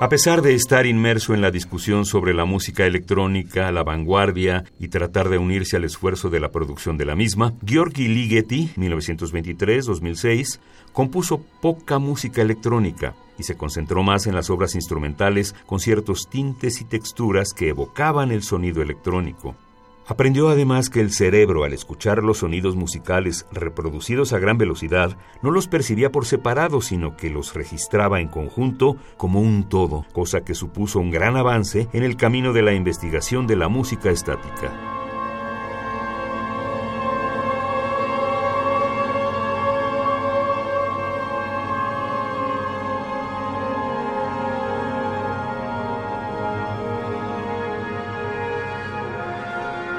A pesar de estar inmerso en la discusión sobre la música electrónica, la vanguardia y tratar de unirse al esfuerzo de la producción de la misma, Gheorghi Ligeti, 1923-2006, compuso poca música electrónica y se concentró más en las obras instrumentales con ciertos tintes y texturas que evocaban el sonido electrónico. Aprendió además que el cerebro, al escuchar los sonidos musicales reproducidos a gran velocidad, no los percibía por separado, sino que los registraba en conjunto como un todo, cosa que supuso un gran avance en el camino de la investigación de la música estática.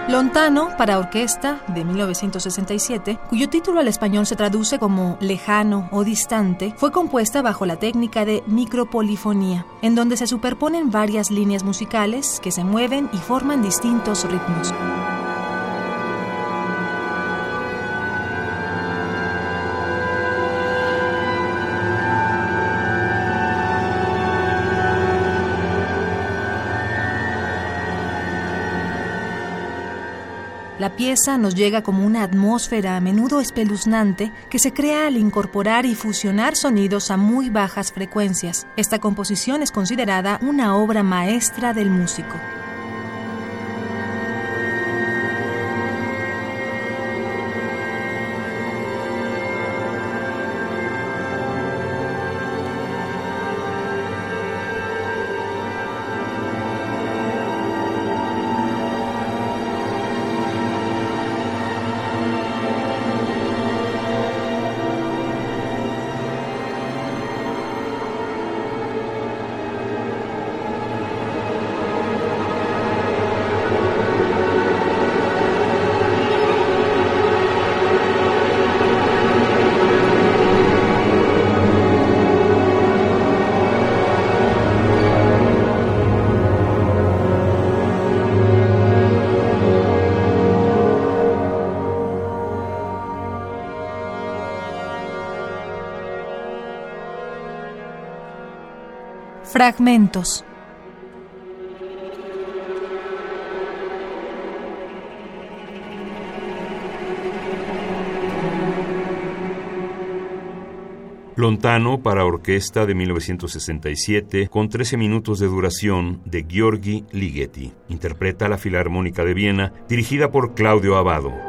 Lontano para orquesta de 1967, cuyo título al español se traduce como lejano o distante, fue compuesta bajo la técnica de micropolifonía, en donde se superponen varias líneas musicales que se mueven y forman distintos ritmos. La pieza nos llega como una atmósfera a menudo espeluznante que se crea al incorporar y fusionar sonidos a muy bajas frecuencias. Esta composición es considerada una obra maestra del músico. Fragmentos. Lontano para orquesta de 1967 con 13 minutos de duración de Gheorghi Ligeti. Interpreta la Filarmónica de Viena dirigida por Claudio Abado.